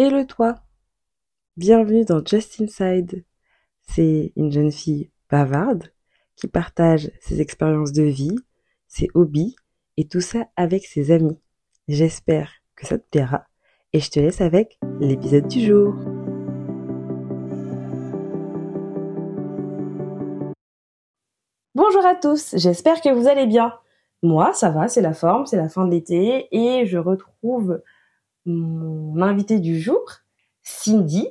et le toit. Bienvenue dans Just Inside. C'est une jeune fille bavarde qui partage ses expériences de vie, ses hobbies et tout ça avec ses amis. J'espère que ça te plaira et je te laisse avec l'épisode du jour. Bonjour à tous, j'espère que vous allez bien. Moi, ça va, c'est la forme, c'est la fin de l'été et je retrouve mon invité du jour, Cindy,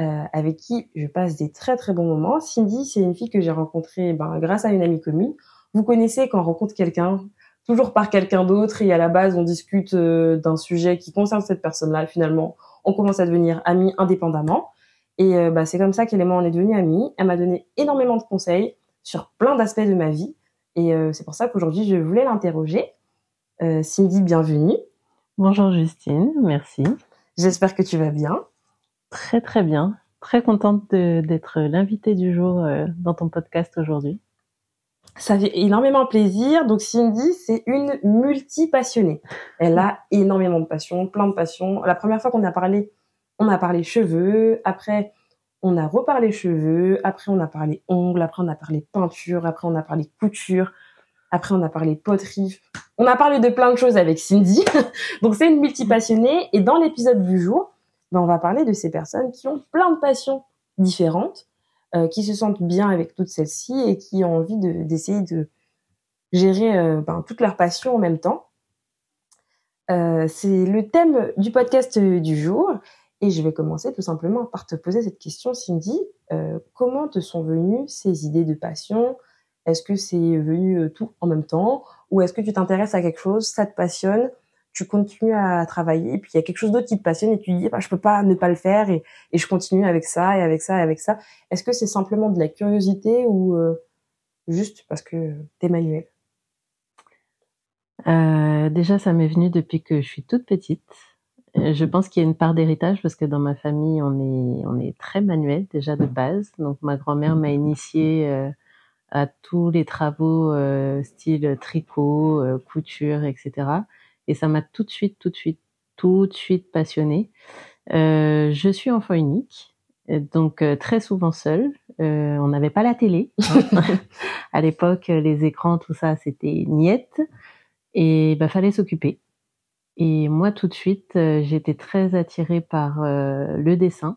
euh, avec qui je passe des très très bons moments. Cindy, c'est une fille que j'ai rencontrée ben, grâce à une amie commune. Vous connaissez quand on rencontre quelqu'un, toujours par quelqu'un d'autre, et à la base on discute euh, d'un sujet qui concerne cette personne-là. Finalement, on commence à devenir amis indépendamment. Et euh, bah, c'est comme ça qu'elle et moi on est devenus amis. Elle m'a donné énormément de conseils sur plein d'aspects de ma vie. Et c'est pour ça qu'aujourd'hui je voulais l'interroger. Cindy, bienvenue. Bonjour Justine, merci. J'espère que tu vas bien. Très très bien. Très contente d'être l'invitée du jour euh, dans ton podcast aujourd'hui. Ça fait énormément plaisir. Donc Cindy, c'est une multi-passionnée. Elle a énormément de passions, plein de passions. La première fois qu'on a parlé, on a parlé cheveux. Après, on a reparlé cheveux. Après, on a parlé ongles. Après, on a parlé peinture. Après, on a parlé couture. Après, on a parlé poterie. On a parlé de plein de choses avec Cindy. Donc, c'est une multi-passionnée. Et dans l'épisode du jour, ben, on va parler de ces personnes qui ont plein de passions différentes, euh, qui se sentent bien avec toutes celles-ci et qui ont envie d'essayer de, gérer euh, ben, toutes leurs passions en même temps. Euh, c'est le thème du podcast du jour. Et je vais commencer tout simplement par te poser cette question, Cindy. comment te sont venues ces idées de passion est-ce que c'est venu euh, tout en même temps ou est-ce que tu t'intéresses à quelque chose, ça te passionne, tu continues à travailler et puis il y a quelque chose d'autre qui te passionne et tu dis bah, je peux pas ne pas le faire et, je continue avec ça et avec ça et avec ça. Est-ce que c'est simplement de la curiosité ou euh, juste parce que t'es manuel? Euh, Déjà ça m'est venu depuis que je suis toute petite. Je pense qu'il y a une part d'héritage parce que dans ma famille, on est, on est très manuel déjà de base. Donc ma grand-mère m'a initiée à tous les travaux euh, style tricot, euh, couture, etc. Et ça m'a tout de suite, tout de suite, tout de suite passionnée. Euh, je suis enfant unique, donc très souvent seule. on n'avait pas la télé. À l'époque, les écrans, tout ça, c'était niette. Et bah fallait s'occuper. Et moi, tout de suite, j'étais très attirée par le dessin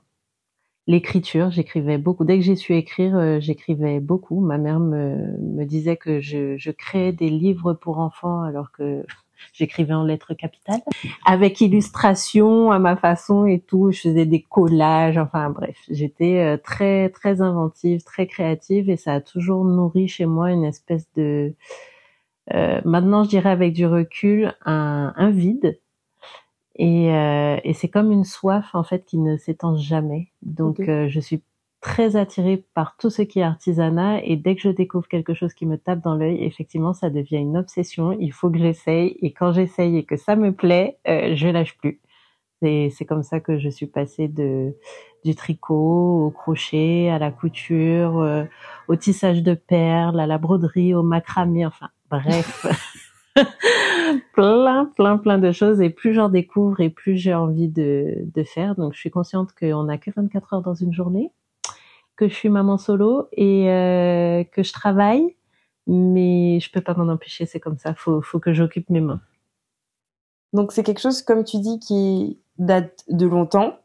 l'écriture. J'écrivais beaucoup. Dès que j'ai su écrire, euh, j'écrivais beaucoup. Ma mère me, me disait que je, je, créais des livres pour enfants alors que j'écrivais en lettres capitales, avec illustration à ma façon et tout. Je faisais des collages. Enfin bref, j'étais euh, très très inventive, très créative et ça a toujours nourri chez moi une espèce de euh, maintenant je dirais avec du recul un, un vide et, euh, et c'est comme une soif en fait qui ne s'étend jamais. Donc euh, je suis très attirée par tout ce qui est artisanat et dès que je découvre quelque chose qui me tape dans l'œil, effectivement ça devient une obsession. Il faut que j'essaye et quand j'essaye et que ça me plaît, euh, je lâche plus. C'est comme ça que je suis passée de du tricot au crochet, à la couture, euh, au tissage de perles, à la broderie, au macramé, enfin bref. plein, plein, plein de choses. Et plus j'en découvre et plus j'ai envie de, de faire. Donc, je suis consciente qu'on n'a que 24 heures dans une journée, que je suis maman solo et euh, que je travaille. Mais je peux pas m'en empêcher, c'est comme ça. Faut, faut que j'occupe mes mains. Donc, c'est quelque chose, comme tu dis, qui date de longtemps,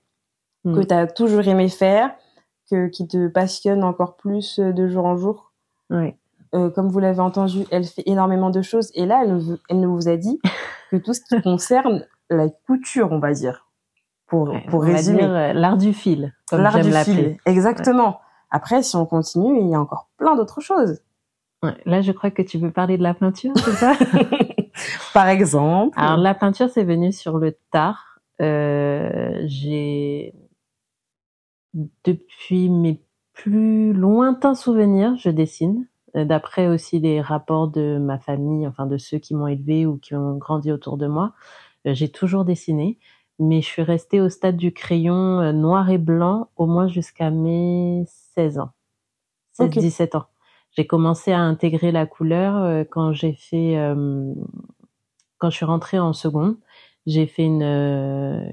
mm. que tu as toujours aimé faire, que, qui te passionne encore plus de jour en jour. Oui. Euh, comme vous l'avez entendu, elle fait énormément de choses. Et là, elle, elle nous a dit que tout ce qui concerne la couture, on va dire, pour, pour résumer. Euh, l'art du fil, comme j'aime l'appeler. Exactement. Après, si on continue, il y a encore plein d'autres choses. Ouais. Là, je crois que tu veux parler de la peinture, c'est ça? Par exemple. Alors, la peinture, c'est venu sur le tard. Euh, j'ai depuis mes plus lointains souvenirs, je dessine. Euh, d'après aussi les rapports de ma famille, enfin de ceux qui m'ont élevé ou qui ont grandi autour de moi, euh, j'ai toujours dessiné, mais je suis restée au stade du crayon euh, noir et blanc au moins jusqu'à mes 16 ans, 16, 17 ans. J'ai commencé à intégrer la couleur quand j'ai fait, quand je suis rentrée en seconde. J'ai fait une,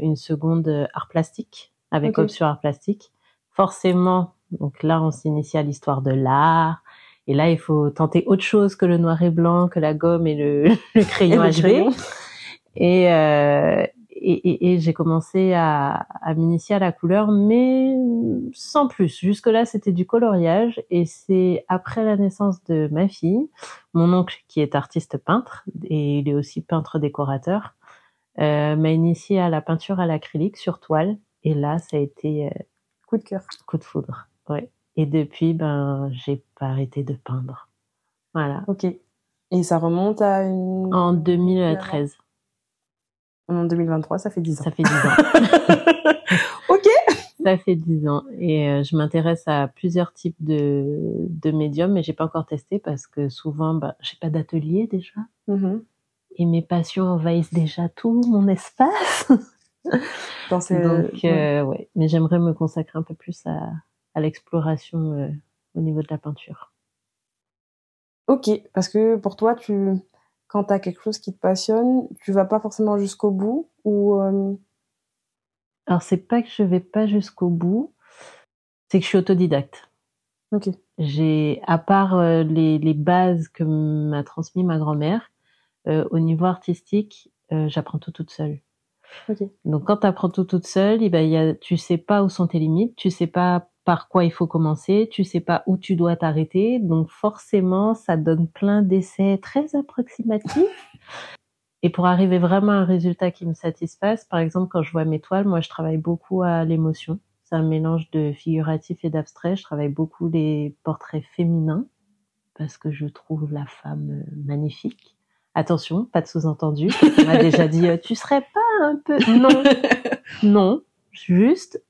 une seconde art plastique avec option art plastique. Forcément, donc là, on s'initie à l'histoire de l'art. Et là, il faut tenter autre chose que le noir et blanc, que la gomme et le, le crayon HB. Et, euh, et, et, j'ai commencé à, à m'initier à la couleur, mais sans plus. Jusque-là, c'était du coloriage. Et c'est après la naissance de ma fille, mon oncle, qui est artiste peintre, et il est aussi peintre décorateur, euh, m'a initié à la peinture à l'acrylique sur toile. Et là, ça a été... Euh, coup de cœur. Coup de foudre, ouais. Et depuis, ben, j'ai pas arrêté de peindre. Voilà. Ok. Et ça remonte à une... En 2013. En 2023, ça fait 10 ans. Ça fait 10 ans. ok. Ça fait 10 ans. Et euh, je m'intéresse à plusieurs types de, de médiums, mais j'ai pas encore testé parce que souvent, bah, j'ai pas d'atelier déjà. Mm-hmm. Et mes passions envahissent déjà tout mon espace. Dans ces... Donc, euh, ouais. Mais j'aimerais me consacrer un peu plus à, à l'exploration euh, au niveau de la peinture. Ok, parce que pour toi, tu quand tu as quelque chose qui te passionne, tu vas pas forcément jusqu'au bout ou euh... Alors c'est pas que je vais pas jusqu'au bout, c'est que je suis autodidacte. Ok. J'ai à part euh, les, les, bases que m'a transmis ma grand-mère, euh, au niveau artistique, j'apprends tout toute seule. Okay. Donc quand tu apprends tout toute seule, eh ben, y a, tu sais pas où sont tes limites, tu sais pas par quoi il faut commencer, tu sais pas où tu dois t'arrêter, donc forcément ça donne plein d'essais très approximatifs. Et pour arriver vraiment à un résultat qui me satisfasse, par exemple quand je vois mes toiles, moi je travaille beaucoup à l'émotion. C'est un mélange de figuratif et d'abstrait. Je travaille beaucoup les portraits féminins parce que je trouve la femme magnifique. Attention, pas de sous-entendu. On m'a déjà dit, tu serais pas un peu... Non, non, juste,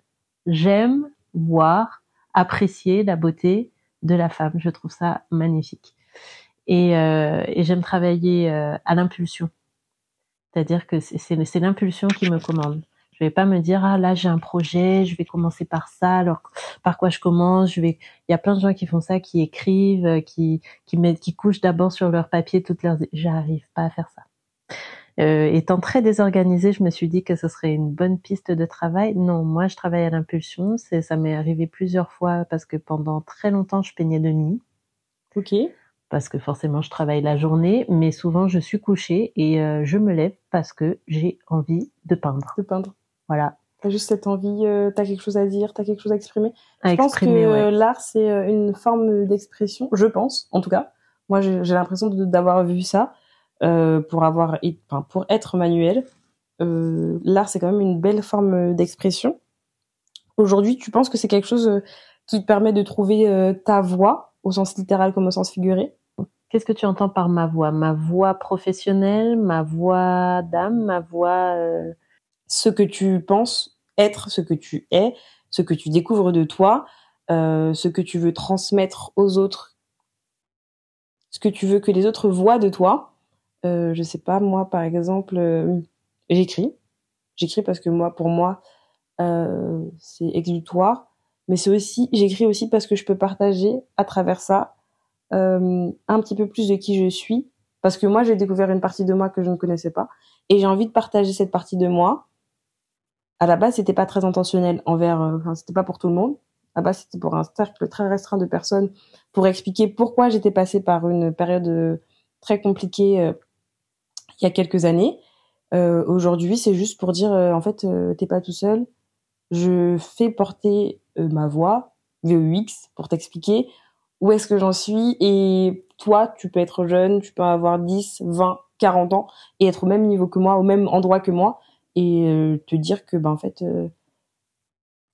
j'aime voir, apprécier la beauté de la femme. Je trouve ça magnifique. Et, euh, j'aime travailler euh, à l'impulsion. C'est-à-dire que c'est l'impulsion qui me commande. Je vais pas me dire ah là j'ai un projet, je vais commencer par ça. Alors par quoi je commence. Il y a plein de gens qui font ça, qui écrivent, qui qui qui couchent d'abord sur leur papier toutes leurs. J'arrive pas à faire ça. Euh, étant très désorganisée, je me suis dit que ce serait une bonne piste de travail. Non, moi, je travaille à l'impulsion. C'est, ça m'est arrivé plusieurs fois parce que pendant très longtemps, je peignais de nuit. Ok. Parce que forcément, je travaille la journée, mais souvent, je suis couchée et euh, je me lève parce que j'ai envie de peindre. De peindre. Voilà. T'as juste cette envie, euh, t'as quelque chose à dire, t'as quelque chose à exprimer. À je pense que ouais. l'art, c'est une forme d'expression, je pense, en tout cas. Moi, j'ai l'impression d'avoir vu ça. Euh, pour avoir, enfin, pour être manuel. Euh, l'art, c'est quand même une belle forme d'expression. Aujourd'hui, tu penses que c'est quelque chose euh, qui te permet de trouver ta voix, au sens littéral comme au sens figuré? Qu'est-ce que tu entends par ma voix? Ma voix professionnelle, ma voix d'âme, ma voix... Euh... Ce que tu penses être, ce que tu es, ce que tu découvres de toi, euh, ce que tu veux transmettre aux autres, ce que tu veux que les autres voient de toi, euh, je sais pas, moi, par exemple, euh, j'écris. J'écris parce que moi, pour moi, euh, c'est exutoire. Mais c'est aussi, j'écris aussi parce que je peux partager à travers ça un petit peu plus de qui je suis. Parce que moi, j'ai découvert une partie de moi que je ne connaissais pas. Et j'ai envie de partager cette partie de moi. À la base, c'était pas très intentionnel envers, enfin, c'était pas pour tout le monde. À la base, c'était pour un cercle très restreint de personnes pour expliquer pourquoi j'étais passée par une période très compliquée il y a quelques années. Euh, Aujourd'hui, c'est juste pour dire, euh, en fait, euh, t'es pas tout seul. Je fais porter ma voix, VOX, pour t'expliquer où est-ce que j'en suis. Et toi, tu peux être jeune, tu peux avoir 10, 20, 40 ans et être au même niveau que moi, au même endroit que moi, et te dire que, ben, en fait,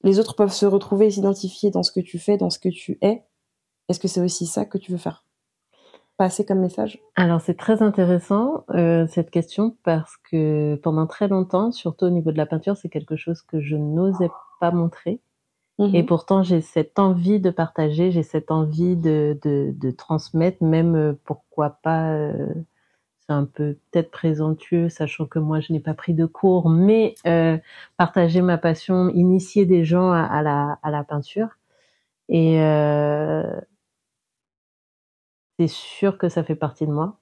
les autres peuvent se retrouver et s'identifier dans ce que tu fais, dans ce que tu es. Est-ce que c'est aussi ça que tu veux faire? Passer comme message Alors c'est très intéressant euh, cette question parce que pendant très longtemps, surtout au niveau de la peinture, c'est quelque chose que je n'osais pas montrer. Mmh. Et pourtant, j'ai cette envie de partager, j'ai cette envie de, de, de transmettre, même euh, pourquoi pas, euh, c'est un peu peut-être présomptueux, sachant que moi, je n'ai pas pris de cours, mais partager ma passion, initier des gens à, à, la, à la peinture. Et, c'est sûr que ça fait partie de moi.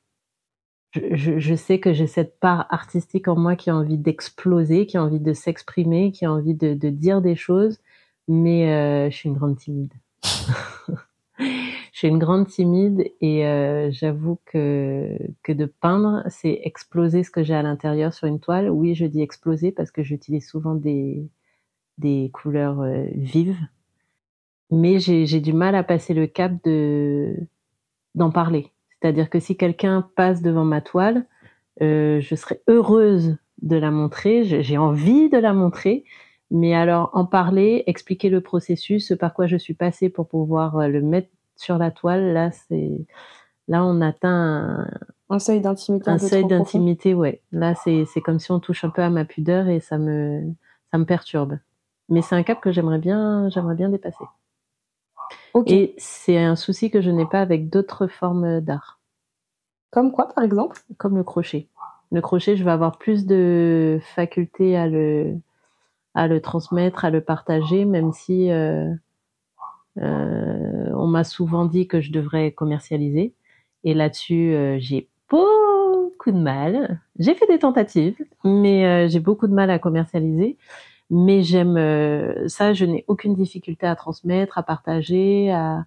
je, sais que j'ai cette part artistique en moi qui a envie d'exploser, qui a envie de s'exprimer, qui a envie de, de, dire des choses, mais euh, je suis une grande timide. je suis une grande timide et euh, j'avoue que que de peindre, c'est exploser ce que j'ai à l'intérieur sur une toile. Oui, je dis exploser parce que j'utilise souvent des des couleurs euh, vives, mais j'ai du mal à passer le cap de d'en parler. C'est-à-dire que si quelqu'un passe devant ma toile, euh, je serais heureuse de la montrer, j'ai envie de la montrer, mais alors en parler, expliquer le processus, par quoi je suis passée pour pouvoir euh, le mettre sur la toile, là c'est là on atteint un, seuil d'intimité. Un, seuil d'intimité, ouais. Là c'est c'est comme si on touche un peu à ma pudeur et ça me ça me perturbe. Mais c'est un cap que j'aimerais bien j'aimerais bien dépasser. Et c'est un souci que je n'ai pas avec d'autres formes d'art. Comme quoi, par exemple? Comme le crochet. Le crochet, je vais avoir plus de faculté à le, à le transmettre, à le partager, même si euh, euh, on m'a souvent dit que je devrais commercialiser. Et là-dessus, euh, j'ai beaucoup de mal. J'ai fait des tentatives, mais j'ai beaucoup de mal à commercialiser mais j'aime euh, ça je n'ai aucune difficulté à transmettre à partager à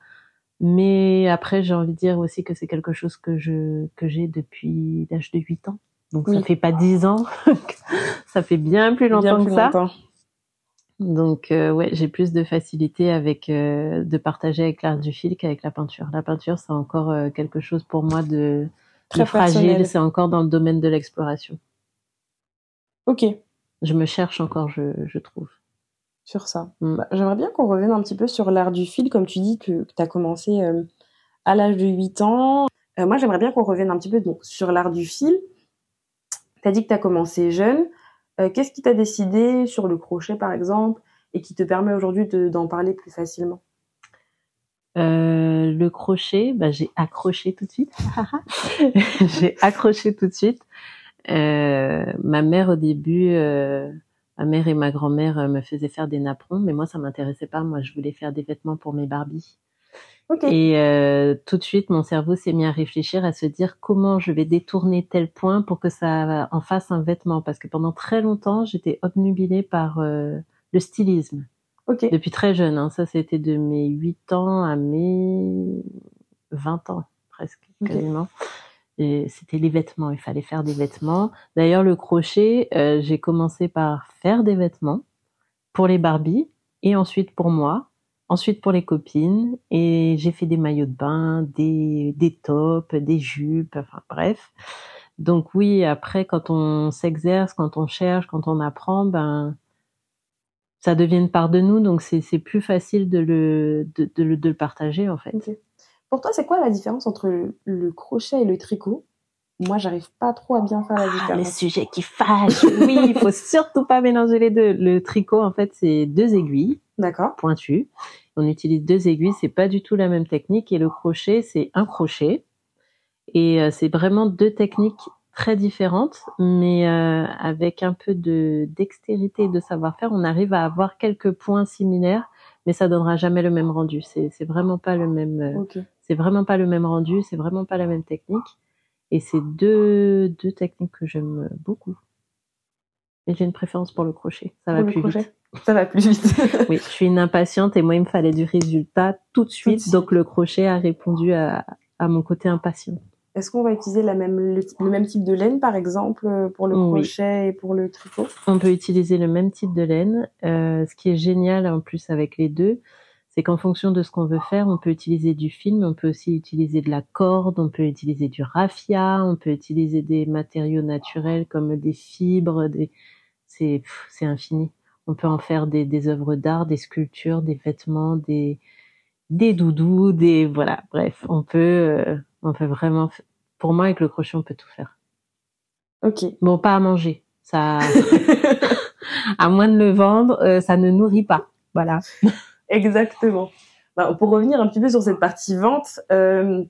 mais après j'ai envie de dire aussi que c'est quelque chose que je que j'ai depuis l'âge de 8 ans. Donc ça fait pas 10 ans ça fait bien plus longtemps que ça. donc euh, ouais j'ai plus de facilité avec euh, de partager avec l'art du fil qu'avec la peinture. La peinture c'est encore quelque chose pour moi de très fragile. c'est encore dans le domaine de l'exploration. Ok je me cherche encore, je, je trouve. Sur ça. Mm. Bah, j'aimerais bien qu'on revienne un petit peu sur l'art du fil, comme tu dis que, tu as commencé euh, à l'âge de 8 ans. Euh, moi, j'aimerais bien qu'on revienne un petit peu donc, sur l'art du fil. Tu as dit que tu as commencé jeune. Euh, qu'est-ce qui t'a décidé sur le crochet, par exemple, et qui te permet aujourd'hui d'en parler plus facilement? Le crochet, bah, j'ai accroché tout de suite. j'ai accroché tout de suite. Euh, ma mère au début, euh, ma mère et ma grand-mère euh, me faisaient faire des napperons, mais moi ça m'intéressait pas. Moi, je voulais faire des vêtements pour mes Barbies. Et euh, tout de suite, mon cerveau s'est mis à réfléchir, à se dire comment je vais détourner tel point pour que ça en fasse un vêtement. Parce que pendant très longtemps, j'étais obnubilée par euh, le stylisme. Okay. Depuis très jeune. Hein. Ça, c'était de mes 8 ans à mes 20 ans, presque, quasiment c'était les vêtements. Il fallait faire des vêtements. D'ailleurs, le crochet, euh, j'ai commencé par faire des vêtements pour les Barbies et ensuite pour moi, ensuite pour les copines et j'ai fait des maillots de bain, des, des tops, des jupes, enfin bref. Donc oui, après, quand on s'exerce, quand on cherche, quand on apprend, ben ça devient une part de nous, donc c'est plus facile de le, de, de, de le partager en fait. Pour toi, c'est quoi la différence entre le, crochet et le tricot? Moi, j'arrive pas trop à bien faire la ah, différence. le sujet qui fâche. oui, il faut surtout pas mélanger les deux. Le tricot, en fait, c'est deux aiguilles. D'accord. Pointues. On utilise deux aiguilles. C'est pas du tout la même technique. Et le crochet, c'est un crochet. Et euh, c'est vraiment deux techniques très différentes, mais euh, avec un peu de dextérité et de savoir-faire, on arrive à avoir quelques points similaires, mais ça donnera jamais le même rendu. C'est vraiment pas le même. Euh, c'est vraiment pas le même rendu, c'est vraiment pas la même technique. Et c'est deux, deux techniques que j'aime beaucoup. Et j'ai une préférence pour le crochet. Ça va plus vite. Ça va plus vite. oui, je suis une impatiente et moi, il me fallait du résultat tout de suite. donc, le crochet a répondu à, à mon côté impatient. Est-ce qu'on va utiliser la même, le, même type de laine, par exemple, pour le crochet et pour le tricot? On peut utiliser le même type de laine. Euh, ce qui est génial en plus avec les deux, c'est qu'en fonction de ce qu'on veut faire, on peut utiliser du film, on peut aussi utiliser de la corde, on peut utiliser du raffia, on peut utiliser des matériaux naturels comme des fibres, des... c'est c'est infini. On peut en faire des, des œuvres d'art, des sculptures, des vêtements, des des doudous, des voilà, bref, on peut euh, on peut vraiment pour moi avec le crochet on peut tout faire. OK. Bon, pas à manger. Ça à moins de le vendre, euh, ça ne nourrit pas. Voilà. Exactement. Bah, pour revenir un petit peu sur cette partie vente, euh,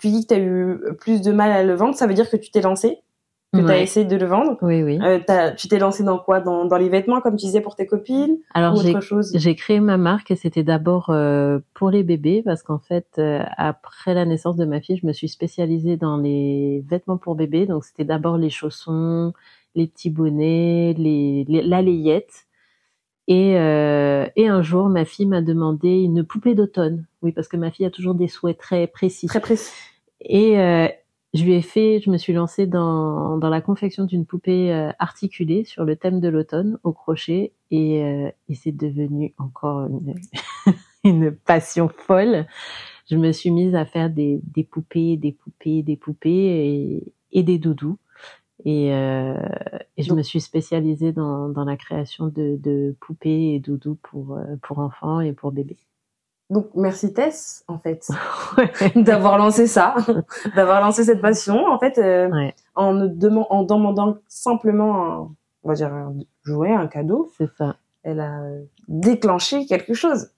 tu dis que tu as eu plus de mal à le vendre, ça veut dire que tu t'es lancé que tu as Ouais. essayé de le vendre. Oui, oui. Euh, tu t'es lancé dans quoi? Dans, dans les vêtements, comme tu disais, pour tes copines Alors ou j'ai autre chose? J'ai créé ma marque et c'était d'abord euh, pour les bébés parce qu'en fait, euh, après la naissance de ma fille, je me suis spécialisée dans les vêtements pour bébés. Donc c'était d'abord les chaussons, les petits bonnets, les, les- la layette. Et, euh, et un jour, ma fille m'a demandé une poupée d'automne. Oui, parce que ma fille a toujours des souhaits très précis. Très précis. Et euh, je lui ai fait, je me suis lancée dans, dans la confection d'une poupée euh, articulée sur le thème de l'automne au crochet et, euh, et c'est devenu encore une, une passion folle. Je me suis mise à faire des, des poupées, des poupées, des poupées et, et des doudous. Et, euh, et je me suis spécialisée dans, dans la création de, de poupées et doudous pour, euh, pour enfants et pour bébés. Donc, merci Tess, en fait, d'avoir lancé ça, d'avoir lancé cette passion, en fait, euh, Ouais. en, demandant simplement, un, on va dire, un jouet, un cadeau, C'est ça. elle a déclenché quelque chose.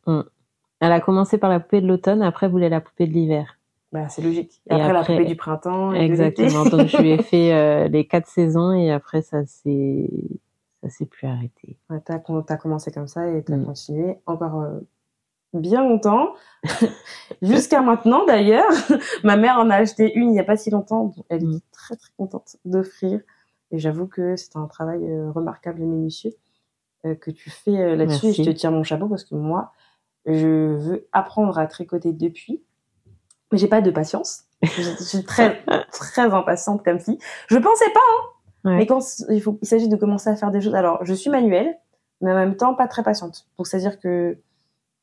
Elle a commencé par la poupée de l'automne, après voulait la poupée de l'hiver. Bah, c'est logique. Et, Et après, la après- poupée du printemps et. Exactement. Donc je lui ai fait euh, les quatre saisons et après ça s'est ça s'est plus arrêté. Ouais, t'as, commencé comme ça et t'as Mm. continué encore euh, bien longtemps. Jusqu'à maintenant, d'ailleurs. Ma mère en a acheté une il n'y a pas si longtemps. Elle Mm. est très, très contente d'offrir. Et j'avoue que c'est un travail euh, remarquable et minutieux que tu fais là-dessus. Et je te tire mon chapeau parce que moi, je veux apprendre à tricoter depuis. Mais j'ai pas de patience. Je, je suis très, très impatiente comme fille. Je pensais pas, hein. Ouais. Mais quand il, faut, il s'agit de commencer à faire des choses. Alors, je suis manuelle, mais en même temps, pas très patiente. Donc, c'est-à-dire que.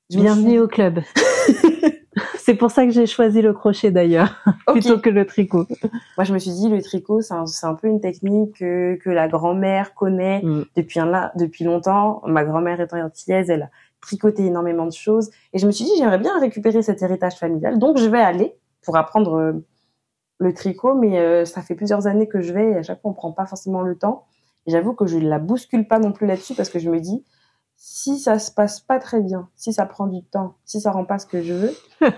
je Bienvenue suis- au club. c'est pour ça que j'ai choisi le crochet d'ailleurs, plutôt que le tricot. Moi, je me suis dit, le tricot, c'est un, peu une technique que, que la grand-mère connaît Mm. depuis, un, depuis longtemps. Ma grand-mère étant antillaise, elle tricoté énormément de choses. Et je me suis dit, j'aimerais bien récupérer cet héritage familial. Donc, je vais aller pour apprendre euh, le tricot, mais euh, ça fait plusieurs années que je vais et à chaque fois, on prend pas forcément le temps. Et j'avoue que je ne la bouscule pas non plus là-dessus parce que je me dis, si ça se passe pas très bien, si ça prend du temps, si ça rend pas ce que je veux,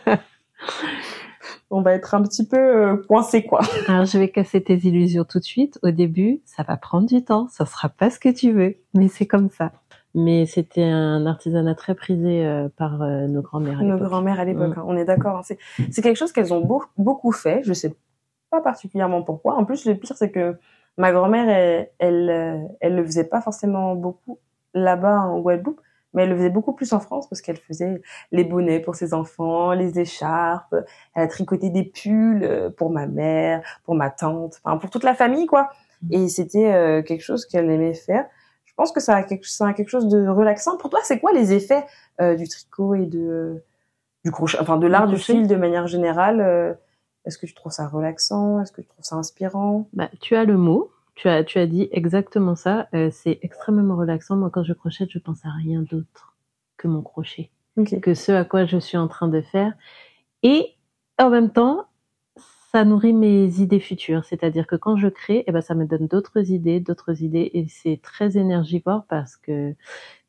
on va être un petit peu euh, coincé, quoi. Alors je vais casser tes illusions tout de suite. Au début, ça va prendre du temps, ça sera pas ce que tu veux, mais c'est comme ça. Mais c'était un artisanat très prisé euh, par euh, nos grands-mères. à Nos l'époque. grand-mères à l'époque, Mm. hein, on est d'accord. hein. C'est quelque chose qu'elles ont beau- beaucoup fait. Je sais pas particulièrement pourquoi. En plus, le pire, c'est que ma grand-mère, elle, elle, euh, elle le faisait pas forcément beaucoup là-bas en Guadeloupe, mais elle le faisait beaucoup plus en France parce qu'elle faisait les bonnets pour ses enfants, les écharpes. Elle a tricoté des pulls euh, pour ma mère, pour ma tante, enfin pour toute la famille, quoi. Et c'était euh, quelque chose qu'elle aimait faire. Je pense que ça a quelque, ça a quelque chose de relaxant. Pour toi, c'est quoi les effets euh, du tricot et de du crochet, enfin de l'art du fil de manière générale euh, Est-ce que tu trouves ça relaxant? Est-ce que tu trouves ça inspirant? Bah, tu as le mot, tu as, tu as dit exactement ça. euh, c'est extrêmement relaxant. Moi, quand je crochette, je pense à rien d'autre que mon crochet, que ce à quoi je suis en train de faire. Et en même temps, ça nourrit mes idées futures. C'est-à-dire que quand je crée, eh ben, ça me donne d'autres idées, d'autres idées. Et c'est très énergivore parce que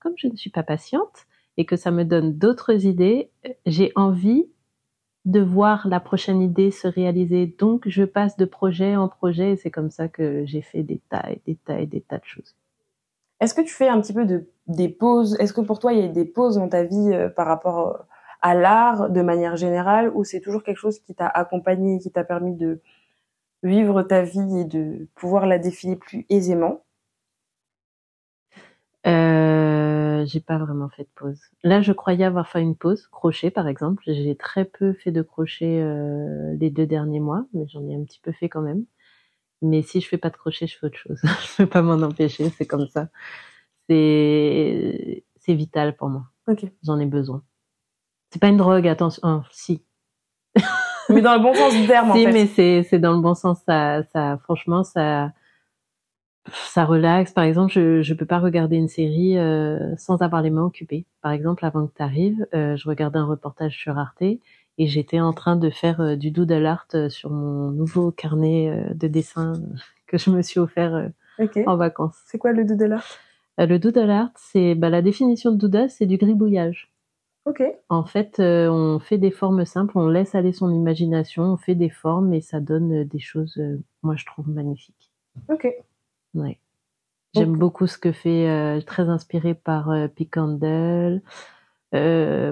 comme je ne suis pas patiente et que ça me donne d'autres idées, j'ai envie de voir la prochaine idée se réaliser. Donc, je passe de projet en projet et c'est comme ça que j'ai fait des tas et des tas et des tas de choses. Est-ce que tu fais un petit peu de des pauses? Est-ce que pour toi il y a des pauses dans ta vie euh, par rapport euh, à l'art de manière générale ou c'est toujours quelque chose qui t'a accompagné, qui t'a permis de vivre ta vie et de pouvoir la défiler plus aisément? Euh, j'ai pas vraiment fait de pause. Là, je croyais avoir fait une pause, crochet par exemple. J'ai très peu fait de crochet euh, les deux derniers mois, mais j'en ai un petit peu fait quand même. Mais si je fais pas de crochet, je fais autre chose. je peux pas m'en empêcher, c'est comme ça. C'est c'est vital pour moi. Ok. J'en ai besoin. C'est pas une drogue, attention. Oh, si, Mais dans le bon sens du terme en si, fait. mais c'est c'est dans le bon sens. Ça, ça, franchement, ça, ça relaxe. Par exemple, je je peux pas regarder une série euh, sans avoir les mains occupées. Par exemple, avant que tu arrives, je regardais un reportage sur Arte et j'étais en train de faire euh, du doodle art euh, sur mon nouveau carnet euh, de dessin que je me suis offert euh, en vacances. C'est quoi le doodle art? Euh, le doodle art, c'est bah, la définition de doodle, c'est du gribouillage. En fait, euh, on fait des formes simples, on laisse aller son imagination, on fait des formes et ça donne euh, des choses, euh, moi je trouve magnifiques. Ok. Ouais. J'aime beaucoup ce que fait, euh, très inspirée par. Euh,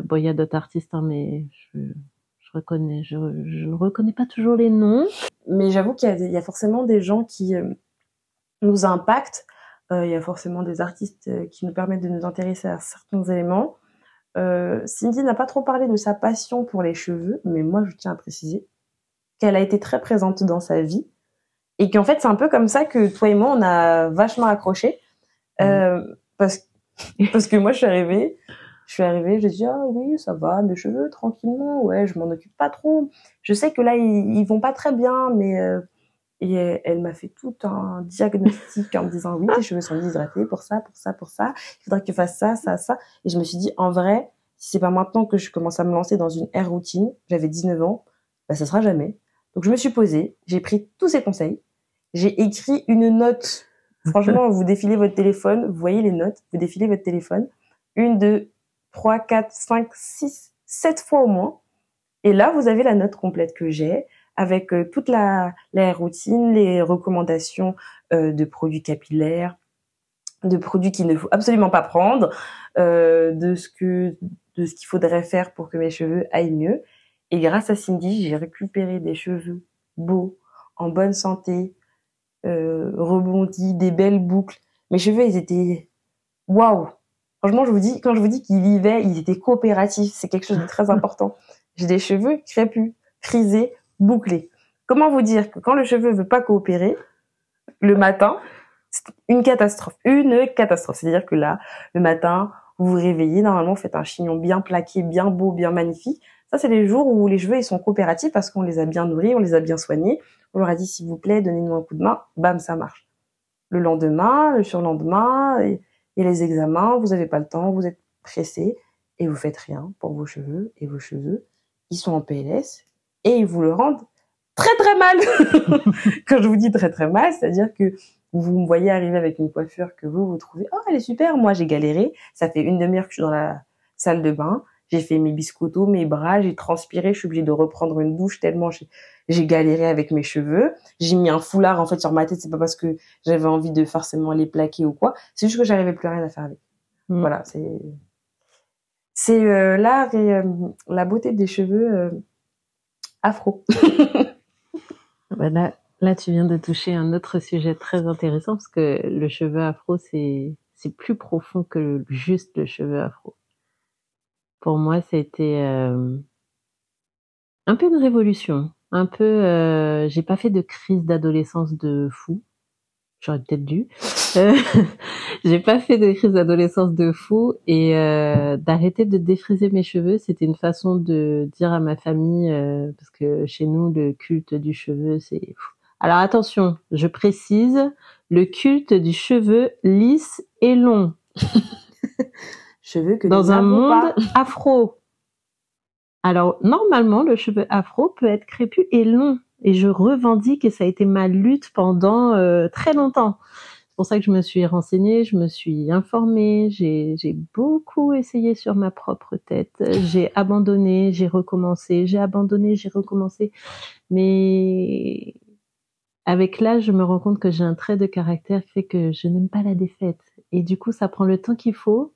bon, il y a d'autres artistes, hein, mais je, je reconnais, je, je reconnais pas toujours les noms. Mais j'avoue qu'il y, y, a forcément des gens qui nous impactent. Il y a forcément des artistes qui nous permettent de nous intéresser à certains éléments. Cindy n'a pas trop parlé de sa passion pour les cheveux, mais moi je tiens à préciser qu'elle a été très présente dans sa vie et qu'en fait c'est un peu comme ça que toi et moi on a vachement accroché mmh. parce parce que moi je suis arrivée je suis arrivée, j'ai dit ah oui ça va, mes cheveux tranquillement, ouais je m'en occupe pas trop. Je sais que là ils, ils vont pas très bien, mais euh... et elle, m'a fait tout un diagnostic en me disant oui tes cheveux sont déshydratés pour ça, pour ça, pour ça. Il faudrait que tu fasses ça, ça, ça. Et je me suis dit en vrai si c'est pas maintenant que je commence à me lancer dans une air routine, j'avais 19 ans, bah ça sera jamais. Donc je me suis posée, j'ai pris tous ces conseils, j'ai écrit une note. Franchement, vous défilez votre téléphone, vous voyez les notes, vous défilez votre téléphone, une de 3, 4, 5, 6, 7 fois au moins. Et là, vous avez la note complète que j'ai avec euh, toute la, la routine, les recommandations euh, de produits capillaires, de produits qu'il ne faut absolument pas prendre, euh, de ce que de ce qu'il faudrait faire pour que mes cheveux aillent mieux. Et grâce à Cindy, j'ai récupéré des cheveux beaux, en bonne santé, euh, rebondis, des belles boucles. Mes cheveux, ils étaient waouh, Franchement, je vous dis, quand je vous dis qu'ils vivaient, ils étaient coopératifs. C'est quelque chose de très important. J'ai des cheveux crépus, frisés, bouclés. Comment vous dire que quand le cheveu veut pas coopérer, le matin, c'est une catastrophe. Une catastrophe. C'est-à-dire que là, le matin, vous vous réveillez, normalement, vous faites un chignon bien plaqué, bien beau, bien magnifique. Ça, c'est les jours où les cheveux, ils sont coopératifs parce qu'on les a bien nourris, on les a bien soignés. On leur a dit, s'il vous plaît, donnez-nous un coup de main. Bam, ça marche. Le lendemain, le surlendemain, et et les examens, vous n'avez pas le temps, vous êtes pressé et vous faites rien pour vos cheveux et vos cheveux, ils sont en PLS et ils vous le rendent très très mal. Quand je vous dis très très mal, c'est-à-dire que vous me voyez arriver avec une coiffure que vous vous trouvez oh elle est super, moi j'ai galéré, ça fait une demi-heure que je suis dans la salle de bain, j'ai fait mes biscottos, mes bras, j'ai transpiré, je suis obligée de reprendre une douche tellement j'ai galéré avec mes cheveux. J'ai mis un foulard en fait sur ma tête, c'est pas parce que j'avais envie de forcément les plaquer ou quoi, c'est juste que j'arrivais plus rien à faire avec. Mm. Voilà, c'est c'est euh, l'art et euh, la beauté des cheveux euh, afro. bah là, là, tu viens de toucher un autre sujet très intéressant parce que le cheveu afro, c'est c'est plus profond que juste le cheveu afro. Pour moi, c'était euh, un peu une révolution un peu, euh, j'ai pas fait de crise d'adolescence de fou. J'aurais peut-être dû. Euh, j'ai pas fait de crise d'adolescence de fou et euh, d'arrêter de défriser mes cheveux, c'était une façon de dire à ma famille euh, parce que chez nous le culte du cheveu c'est. Alors attention, je précise, le culte du cheveu lisse et long. cheveux que dans un monde afro. Alors, normalement, le cheveu afro peut être crépus et long. Et je revendique, et ça a été ma lutte pendant euh, très longtemps. C'est pour ça que je me suis renseignée, je me suis informée, j'ai beaucoup essayé sur ma propre tête. J'ai abandonné, j'ai recommencé, j'ai abandonné, j'ai recommencé. Mais avec l'âge, je me rends compte que j'ai un trait de caractère qui fait que je n'aime pas la défaite. Et du coup, ça prend le temps qu'il faut,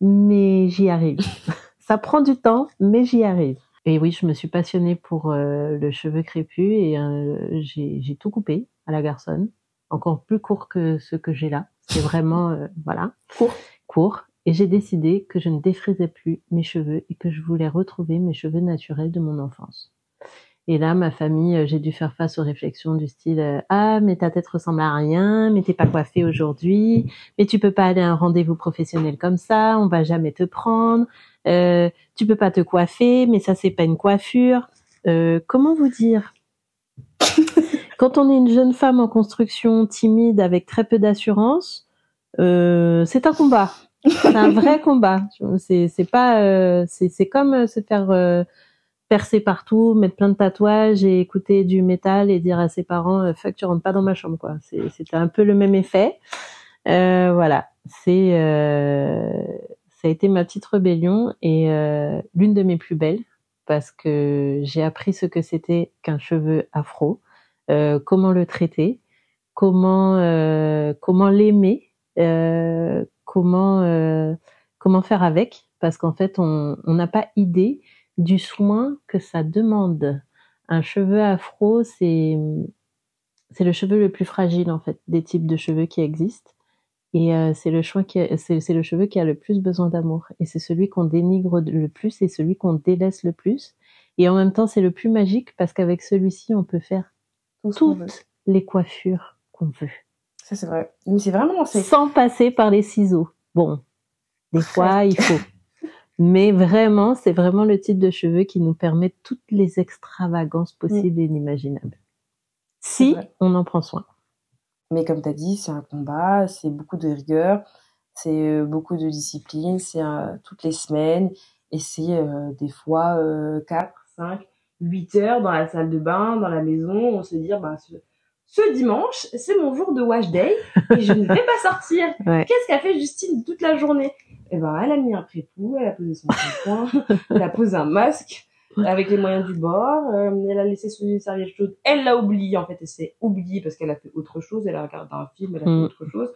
mais j'y arrive. Ça prend du temps, mais j'y arrive. Et oui, je me suis passionnée pour euh, le cheveu crépus et euh, j'ai tout coupé à la garçonne, encore plus court que ce que j'ai là. C'est vraiment, euh, voilà, court. Court. Et j'ai décidé que je ne défrisais plus mes cheveux et que je voulais retrouver mes cheveux naturels de mon enfance. Et là, ma famille, j'ai dû faire face aux réflexions du style ah mais ta tête ressemble à rien, mais t'es pas coiffée aujourd'hui, mais tu peux pas aller à un rendez-vous professionnel comme ça, on va jamais te prendre, euh, tu peux pas te coiffer, mais ça c'est pas une coiffure. Euh, comment vous dire? Quand on est une jeune femme en construction, timide, avec très peu d'assurance, euh, c'est un combat. C'est un vrai combat. C'est pas euh, c'est c'est comme se faire euh, percer partout, mettre plein de tatouages et écouter du métal et dire à ses parents fuck tu rentres pas dans ma chambre quoi. C'était un peu le même effet. voilà. C'est ça a été ma petite rébellion et euh, l'une de mes plus belles parce que j'ai appris ce que c'était qu'un cheveu afro, euh, comment le traiter comment comment l'aimer, comment comment faire avec, parce qu'en fait on n'a pas idée du soin que ça demande. Un cheveu afro, c'est c'est le cheveu le plus fragile en fait des types de cheveux qui existent. Et euh, c'est le choix qui c'est le cheveu qui a le plus besoin d'amour et c'est celui qu'on dénigre le plus et celui qu'on délaisse le plus. Et en même temps, c'est le plus magique parce qu'avec celui-ci, on peut faire toutes les coiffures qu'on veut. Ça c'est vrai. Mais c'est vraiment sans passer par les ciseaux. Bon, des fois il faut. Mais vraiment, c'est vraiment le type de cheveux qui nous permet toutes les extravagances possibles et inimaginables. Si on en prend soin. Mais comme tu as dit, c'est un combat, c'est beaucoup de rigueur, c'est euh, beaucoup de discipline, c'est toutes les semaines et c'est euh, des fois 4, 5, 8 heures dans la salle de bain, dans la maison. On se dit, bah, ce, dimanche, c'est mon jour de wash day et je ne vais pas sortir. Qu'est-ce qu'a fait Justine toute la journée? Eh ben, elle a mis un prépou, elle a posé son shampoing, elle a posé un masque, avec les moyens du bord. Euh, elle a laissé une serviette chaude. Elle l'a oublié, en fait, elle s'est oubliée parce qu'elle a fait autre chose. Elle a regardé un film, elle a fait mm. autre chose.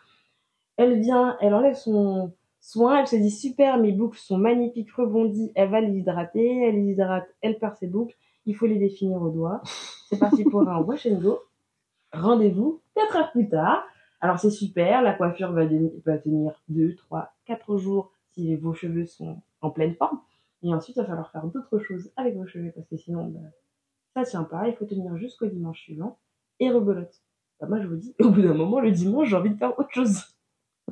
Elle vient, elle enlève son soin, elle se dit super, mes boucles sont magnifiques, rebondies. Elle va les hydrater, elle les hydrate, elle perd ses boucles. Il faut les définir au doigt. C'est parti pour un wash and go. Rendez-vous 4 heures plus tard. Alors c'est super, la coiffure va, va tenir 2, 3, 4 jours si vos cheveux sont en pleine forme. Et ensuite, il va falloir faire d'autres choses avec vos cheveux parce que sinon, bah, ça tient pas. Il faut tenir jusqu'au dimanche suivant et rebelote. Bah, moi, je vous dis, au bout d'un moment, le dimanche, j'ai envie de faire autre chose.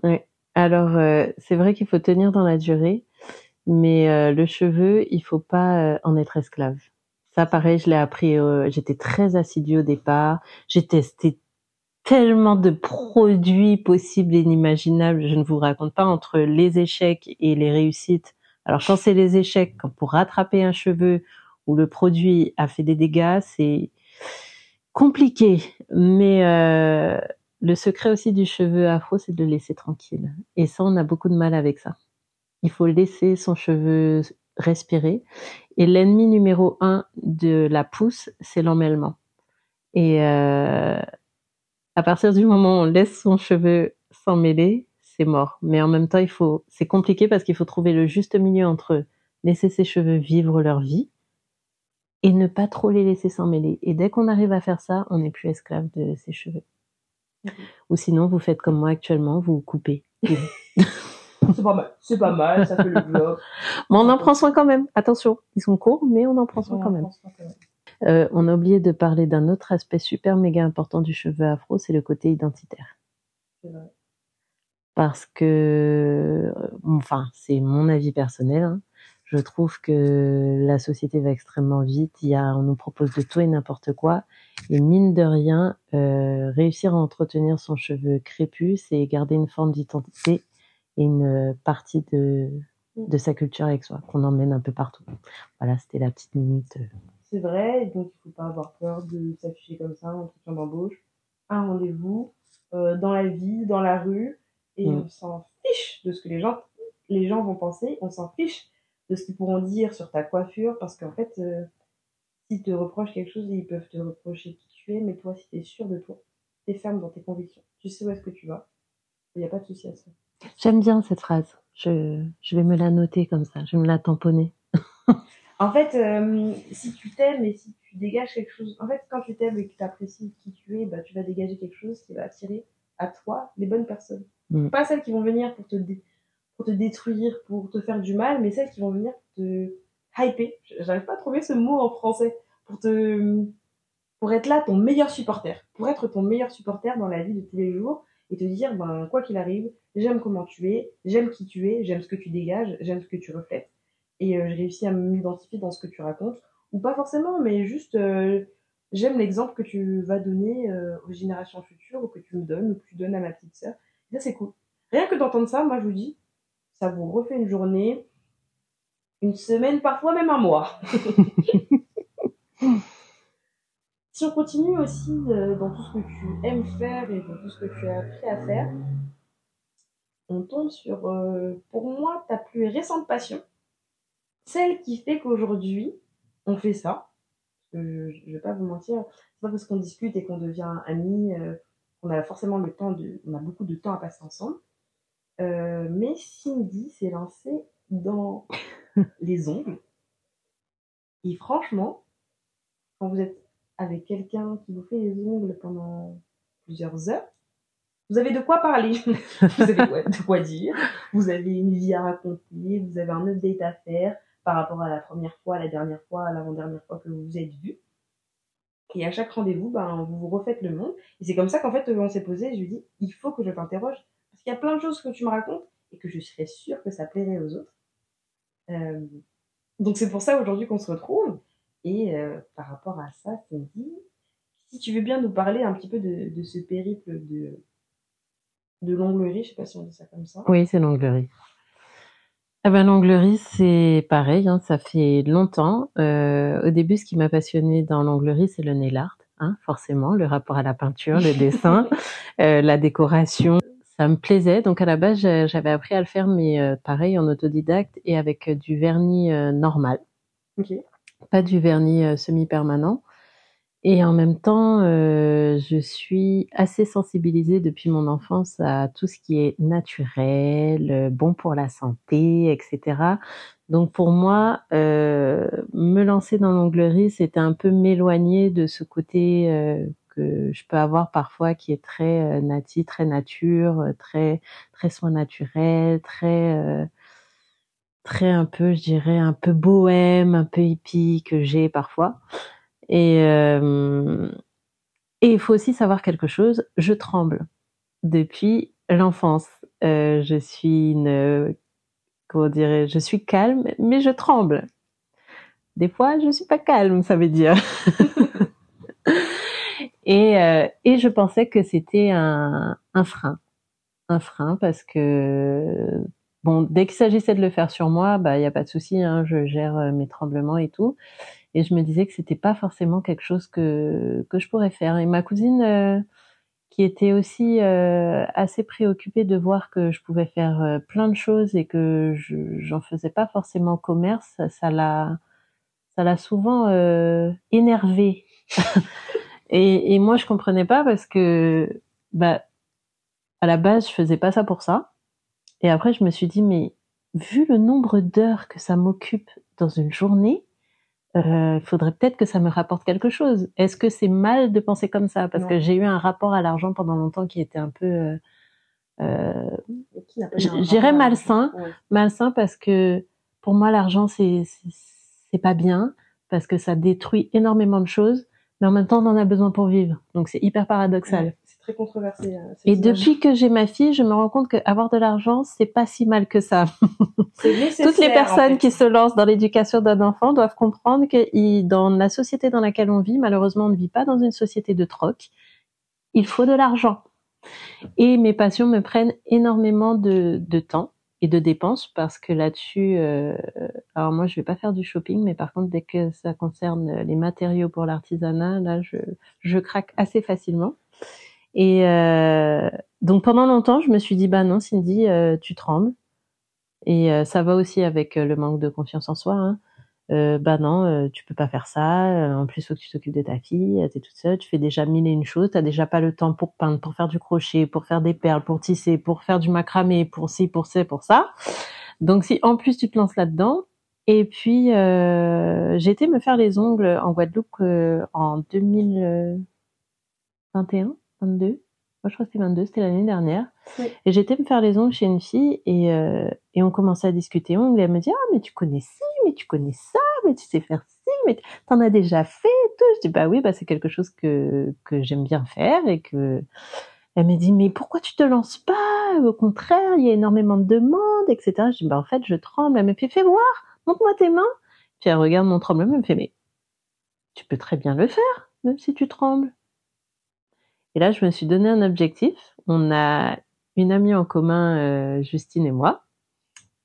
Oui. Alors, euh, c'est vrai qu'il faut tenir dans la durée, mais euh, le cheveu, il faut pas euh, en être esclave. Ça, pareil, je l'ai appris. J'étais très assidue au départ. J'ai testé tellement de produits possibles et inimaginables. Je ne vous raconte pas entre les échecs et les réussites alors quand c'est les échecs, quand pour rattraper un cheveu où le produit a fait des dégâts, c'est compliqué. Mais euh, le secret aussi du cheveu afro, c'est de le laisser tranquille. Et ça, on a beaucoup de mal avec ça. Il faut laisser son cheveu respirer. Et l'ennemi numéro un de la pousse, c'est l'emmêlement. Et euh, à partir du moment où on laisse son cheveu s'emmêler, c'est mort. Mais en même temps, il faut, c'est compliqué parce qu'il faut trouver le juste milieu entre laisser ses cheveux vivre leur vie et ne pas trop les laisser s'emmêler. Et dès qu'on arrive à faire ça, on n'est plus esclave de ses cheveux. Ou sinon, vous faites comme moi actuellement, vous coupez. c'est pas mal, c'est pas mal, ça fait le job. Mais on en prend soin quand même. Attention, ils sont courts, mais on en prend soin quand même. Euh, on a oublié de parler d'un autre aspect super méga important du cheveu afro, c'est le côté identitaire. Parce que, euh, enfin, c'est mon avis personnel. Hein. Je trouve que la société va extrêmement vite. Il y a, on nous propose de tout et n'importe quoi. Et mine de rien, euh, réussir à entretenir son cheveu crépus, c'est garder une forme d'identité et une partie de, de sa culture avec soi, qu'on emmène un peu partout. Voilà, c'était la petite minute. C'est vrai, donc il faut pas avoir peur de s'afficher comme ça, en entretien d'embauche, un rendez-vous, euh, dans la vie, dans la rue et mm. on s'en fiche de ce que les gens, les gens vont penser, on s'en fiche de ce qu'ils pourront dire sur ta coiffure, parce qu'en fait, euh, s'ils te reprochent quelque chose, ils peuvent te reprocher qui tu es, mais toi, si tu es sûr de toi, tu es ferme dans tes convictions, tu sais où est-ce que tu vas, il n'y a pas de souci à ça. J'aime bien cette phrase, je, je vais me la noter comme ça, je vais me la tamponner. en fait, euh, si tu t'aimes et si tu dégages quelque chose, en fait, quand tu t'aimes et que tu apprécies qui tu es, bah, tu vas dégager quelque chose qui va attirer à toi les bonnes personnes. Mm. Pas celles qui vont venir pour te, pour te détruire, pour te faire du mal, mais celles qui vont venir te hyper. J'arrive pas à trouver ce mot en français. Pour te, pour être là, ton meilleur supporter. Pour être ton meilleur supporter dans la vie de tous les jours et te dire, ben, quoi qu'il arrive, j'aime comment tu es, j'aime qui tu es, j'aime ce que tu dégages, j'aime ce que tu reflètes. Et euh, j'ai réussi à m'identifier dans ce que tu racontes. Ou pas forcément, mais juste, euh, j'aime l'exemple que tu vas donner euh, aux générations futures ou que tu me donnes ou que tu donnes à ma petite sœur c'est cool. Rien que d'entendre ça, moi, je vous dis, ça vous refait une journée, une semaine, parfois même un mois. si on continue aussi euh, dans tout ce que tu aimes faire et dans tout ce que tu as appris à faire, on tombe sur, pour moi, ta plus récente passion. Celle qui fait qu'aujourd'hui, on fait ça. je, ne vais pas vous mentir, c'est pas parce qu'on discute et qu'on devient amis, euh, on a forcément le temps de, on a beaucoup de temps à passer ensemble. Euh, mais Cindy s'est lancée dans les ongles. Et franchement, quand vous êtes avec quelqu'un qui vous fait les ongles pendant plusieurs heures, vous avez de quoi parler, vous avez de quoi dire, vous avez une vie à raconter, vous avez un update à faire par rapport à la première fois, la dernière fois, à l'avant-dernière fois que vous vous êtes vus. Et à chaque rendez-vous, ben, vous vous refaites le monde. Et c'est comme ça qu'en fait, on s'est posé, je lui dis, il faut que je t'interroge. Parce qu'il y a plein de choses que tu me racontes et que je serais sûre que ça plairait aux autres. Euh, donc c'est pour ça aujourd'hui qu'on se retrouve. Et euh, par rapport à ça, si tu veux bien nous parler un petit peu de, de ce périple de, de l'onglerie, je sais pas si on dit ça comme ça. Oui, c'est l'onglerie. Eh ben, l'onglerie, c'est pareil, hein, ça fait longtemps. Euh, au début, ce qui m'a passionné dans l'onglerie, c'est le nail art, hein, forcément, le rapport à la peinture, le dessin, euh, la décoration. Ça me plaisait. Donc à la base, j'avais appris à le faire, mais euh, pareil, en autodidacte et avec du vernis normal. Pas du vernis semi-permanent. Et en même temps, euh, je suis assez sensibilisée depuis mon enfance à tout ce qui est naturel, euh, bon pour la santé, etc. Donc pour moi, euh, me lancer dans l'onglerie, c'était un peu m'éloigner de ce côté euh, que je peux avoir parfois qui est très euh, nati, très nature, très très soin naturel, très très un peu, je dirais, un peu bohème, un peu hippie que j'ai parfois. Et euh, et il faut aussi savoir quelque chose, je tremble depuis l'enfance. Euh, je suis une comment dirais je suis calme, mais je tremble. Des fois, je suis pas calme, ça veut dire. et euh, et je pensais que c'était un un frein, un frein parce que bon, dès qu'il s'agissait de le faire sur moi, bah il y a pas de souci, hein, je gère mes tremblements et tout et je me disais que c'était pas forcément quelque chose que que je pourrais faire. Et ma cousine, euh, qui était aussi euh, assez préoccupée de voir que je pouvais faire euh, plein de choses et que je j'en faisais pas forcément commerce, ça l'a ça l'a souvent énervé. et, et moi, je comprenais pas parce que bah à la base, je faisais pas ça pour ça. Et après, je me suis dit mais vu le nombre d'heures que ça m'occupe dans une journée, il euh, faudrait peut-être que ça me rapporte quelque chose. Est-ce que c'est mal de penser comme ça? Parce que j'ai eu un rapport à l'argent pendant longtemps qui était un peu, euh, euh j'irais malsain, malsain parce que pour moi l'argent c'est c'est pas bien parce que ça détruit énormément de choses, mais en même temps on en a besoin pour vivre. Donc c'est hyper paradoxal très controversé. Hein, et depuis que j'ai ma fille, je me rends compte qu'avoir de l'argent, c'est pas si mal que ça. Toutes les personnes qui se lancent dans l'éducation d'un enfant doivent comprendre que dans la société dans laquelle on vit, malheureusement, on ne vit pas dans une société de troc. Il faut de l'argent. Et mes passions me prennent énormément de, de temps et de dépenses parce que là-dessus, euh, alors moi je vais pas faire du shopping, mais par contre dès que ça concerne les matériaux pour l'artisanat, là je, je craque assez facilement. Et euh, donc pendant longtemps, je me suis dit bah non, Cindy, euh, tu trembles. Et euh, ça va aussi avec le manque de confiance en soi. Hein. bah non, tu peux pas faire ça. en plus, faut que tu t'occupes de ta fille. T'es toute seule. Tu fais déjà mille et une choses. T'as déjà pas le temps pour peindre, pour faire du crochet, pour faire des perles, pour tisser, pour faire du macramé, pour ci, pour ça, pour ça. Donc si en plus tu te lances là-dedans. Et puis j'ai été me faire les ongles en Guadeloupe en 2021 22. Moi, je crois que c'était 22, c'était l'année dernière. Et j'étais me faire les ongles chez une fille et, euh, et on commençait à discuter ongles et elle me dit, ah, mais tu connais ci, mais tu connais ça, mais tu sais faire ci, mais t'en as déjà fait, tout. Je dis, bah oui, bah c'est quelque chose que, que j'aime bien faire et que, elle me dit, mais pourquoi tu te lances pas? Au contraire, il y a énormément de demandes, etc. Je dis, bah en fait, je tremble. Elle me fait, fais voir, montre-moi tes mains. Puis elle regarde mon tremblement, elle me fait, mais tu peux très bien le faire, même si tu trembles. Et là, je me suis donné un objectif. On a une amie en commun, euh, Justine et moi,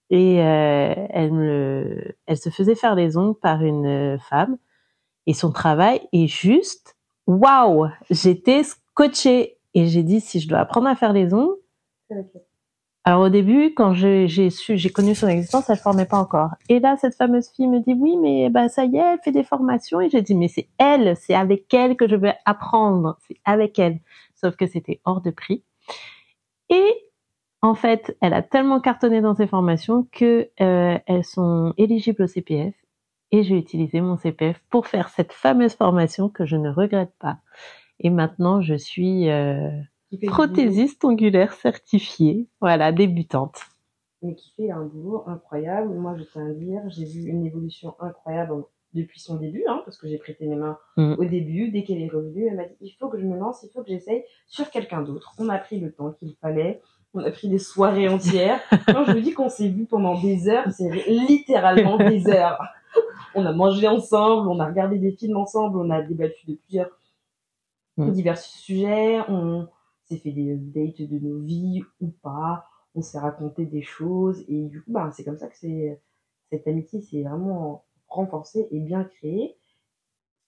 et euh, elle me, elle se faisait faire les ongles par une femme, et son travail est juste, waouh J'étais scotchée et j'ai dit si je dois apprendre à faire les ongles. Alors au début, quand j'ai connu son existence, elle formait pas encore. Et là, cette fameuse fille me dit oui, mais bah ça y est, elle fait des formations. Et j'ai dit mais c'est elle, c'est avec elle que je vais apprendre, c'est avec elle. sauf que c'était hors de prix. Et en fait, elle a tellement cartonné dans ses formations que euh, elles sont éligibles au CPF et j'ai utilisé mon CPF pour faire cette fameuse formation que je ne regrette pas. Et maintenant, je suis euh, prothésiste ongulaire certifiée, voilà, débutante. Mais qui fait un boulot incroyable. Moi, je tiens à dire, j'ai vu une évolution incroyable depuis son début, hein, parce que j'ai prêté mes mains mm. au début. Dès qu'elle est revenue, elle m'a dit il faut que je me lance, il faut que j'essaye sur quelqu'un d'autre. On a pris le temps qu'il fallait. On a pris des soirées entières. Quand je vous dis qu'on s'est vu pendant des heures, c'est littéralement des heures. on a mangé ensemble, on a regardé des films ensemble, on a débattu de plusieurs mm. divers sujets, on s'est fait des dates de nos vies ou pas, on s'est raconté des choses et du coup, bah, c'est comme ça que c'est cette amitié s'est vraiment renforcée et bien créée.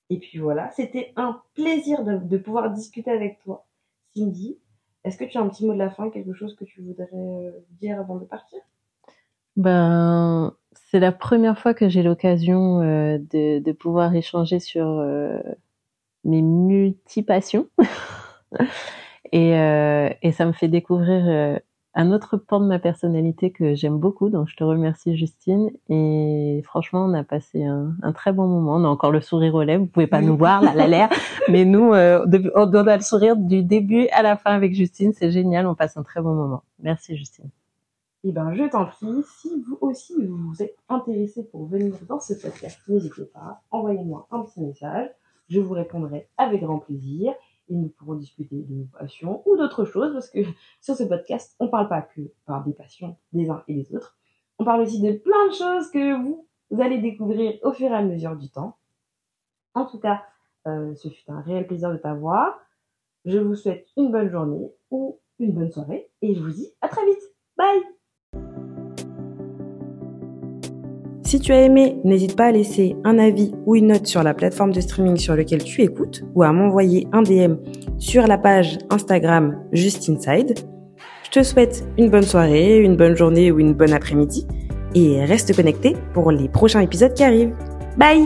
Et puis voilà, c'était un plaisir de pouvoir discuter avec toi, Cindy. Est-ce que tu as un petit mot de la fin, quelque chose que tu voudrais euh, dire avant de partir? Ben, c'est la première fois que j'ai l'occasion euh, de, de, pouvoir échanger sur euh, mes multi-passions. et, et ça me fait découvrir un autre pan de ma personnalité que j'aime beaucoup. Donc, je te remercie, Justine. Et franchement, on a passé un, un, très bon moment. On a encore le sourire aux lèvres. Vous pouvez pas nous voir, là, l'air. Mais nous, euh, on a le sourire du début à la fin avec Justine. C'est génial. On passe un très bon moment. Merci, Justine. Eh ben, je t'en prie. Si vous aussi, vous êtes intéressé pour venir dans ce podcast, n'hésitez pas. Envoyez-moi un petit message. Je vous répondrai avec grand plaisir et nous pourrons discuter de nos passions ou d'autres choses parce que sur ce podcast, on parle pas que par des passions des uns et des autres. On parle aussi de plein de choses que vous, allez découvrir au fur et à mesure du temps. En tout cas, euh, ce fut un réel plaisir de t'avoir. Je vous souhaite une bonne journée ou une bonne soirée et je vous dis à très vite. Bye Si tu as aimé, n'hésite pas à laisser un avis ou une note sur la plateforme de streaming sur laquelle tu écoutes ou à m'envoyer un DM sur la page Instagram Just Inside. Je te souhaite une bonne soirée, une bonne journée ou une bonne après-midi et reste connecté pour les prochains épisodes qui arrivent. Bye